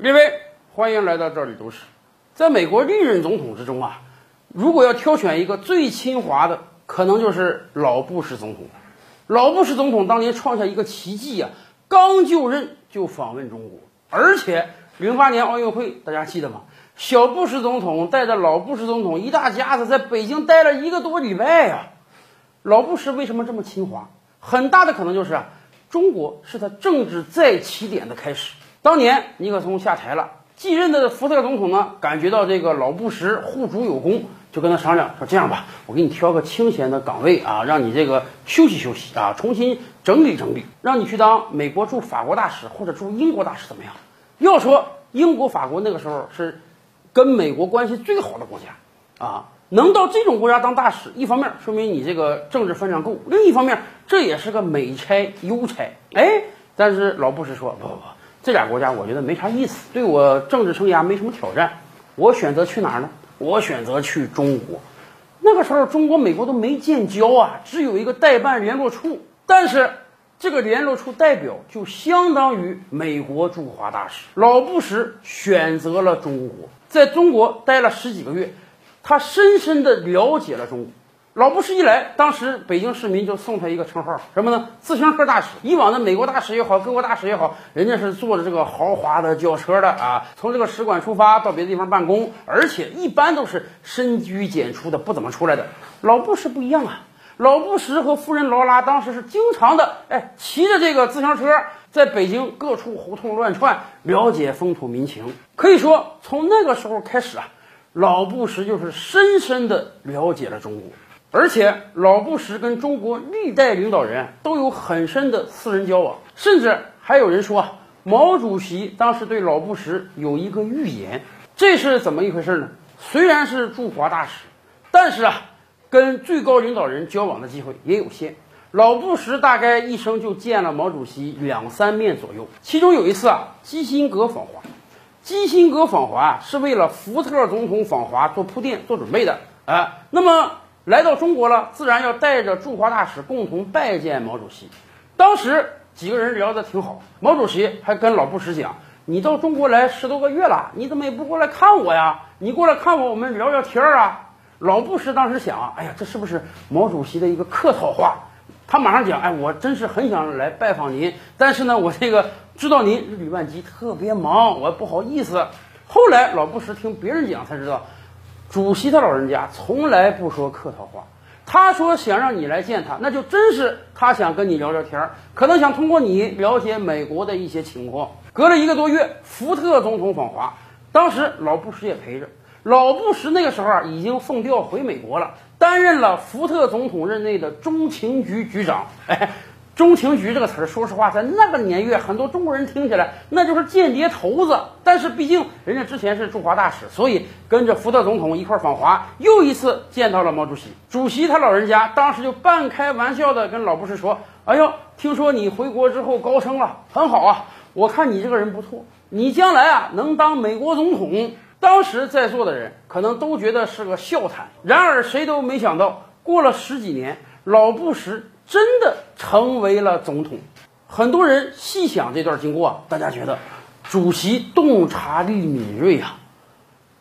列位，欢迎来到这里都是。在美国历任总统之中啊，如果要挑选一个最亲华的，可能就是老布什总统。老布什总统当年创下一个奇迹啊，刚就任就访问中国，而且零八年奥运会大家记得吗？小布什总统带着老布什总统一大家子在北京待了一个多礼拜呀。老布什为什么这么亲华？很大的可能就是啊，中国是他政治再起点的开始。当年尼克松下台了，继任的福特总统呢，感觉到这个老布什护主有功，就跟他商量说：“这样吧，我给你挑个清闲的岗位啊，让你这个休息休息啊，重新整理整理，让你去当美国驻法国大使或者驻英国大使怎么样？”要说英国、法国那个时候是跟美国关系最好的国家啊。能到这种国家当大使，一方面说明你这个政治分量够，另一方面这也是个美差优差。哎，但是老布什说不不不，这俩国家我觉得没啥意思，对我政治生涯没什么挑战，我选择去哪儿呢？我选择去中国。那个时候中国美国都没建交啊，只有一个代办联络处，但是这个联络处代表就相当于美国驻华大使。老布什选择了中国，在中国待了十几个月。他深深地了解了中国。老布什一来，当时北京市民就送他一个称号，什么呢？自行车大使。以往的美国大使也好，各国大使也好，人家是坐着这个豪华的轿车的啊，从这个使馆出发到别的地方办公，而且一般都是深居简出的，不怎么出来的。老布什不一样啊，老布什和夫人劳拉当时是经常的，哎，骑着这个自行车在北京各处胡同乱窜，了解风土民情。可以说，从那个时候开始啊。老布什就是深深地了解了中国，而且老布什跟中国历代领导人都有很深的私人交往，甚至还有人说啊，毛主席当时对老布什有一个预言，这是怎么一回事呢？虽然是驻华大使，但是啊，跟最高领导人交往的机会也有限。老布什大概一生就见了毛主席两三面左右，其中有一次啊，基辛格访华。基辛格访华是为了福特总统访华做铺垫、做准备的啊。那么来到中国了，自然要带着驻华大使共同拜见毛主席。当时几个人聊得挺好，毛主席还跟老布什讲：“你到中国来十多个月了，你怎么也不过来看我呀？你过来看我，我们聊聊天啊。”老布什当时想：“哎呀，这是不是毛主席的一个客套话？”他马上讲：“哎，我真是很想来拜访您，但是呢，我这个。”知道您日理万机，特别忙，我不好意思。后来老布什听别人讲才知道，主席他老人家从来不说客套话。他说想让你来见他，那就真是他想跟你聊聊天儿，可能想通过你了解美国的一些情况。隔了一个多月，福特总统访华，当时老布什也陪着。老布什那个时候啊，已经奉调回美国了，担任了福特总统任内的中情局局长。哎。中情局这个词儿，说实话，在那个年月，很多中国人听起来那就是间谍头子。但是毕竟人家之前是驻华大使，所以跟着福特总统一块访华，又一次见到了毛主席。主席他老人家当时就半开玩笑的跟老布什说：“哎呦，听说你回国之后高升了，很好啊！我看你这个人不错，你将来啊能当美国总统。”当时在座的人可能都觉得是个笑谈，然而谁都没想到，过了十几年，老布什。真的成为了总统，很多人细想这段经过啊，大家觉得主席洞察力敏锐啊，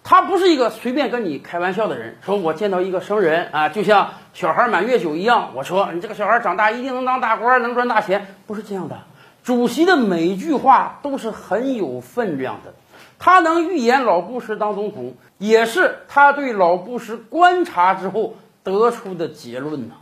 他不是一个随便跟你开玩笑的人。说我见到一个生人啊，就像小孩满月酒一样，我说你这个小孩长大一定能当大官，能赚大钱，不是这样的。主席的每一句话都是很有分量的，他能预言老布什当总统，也是他对老布什观察之后得出的结论呢。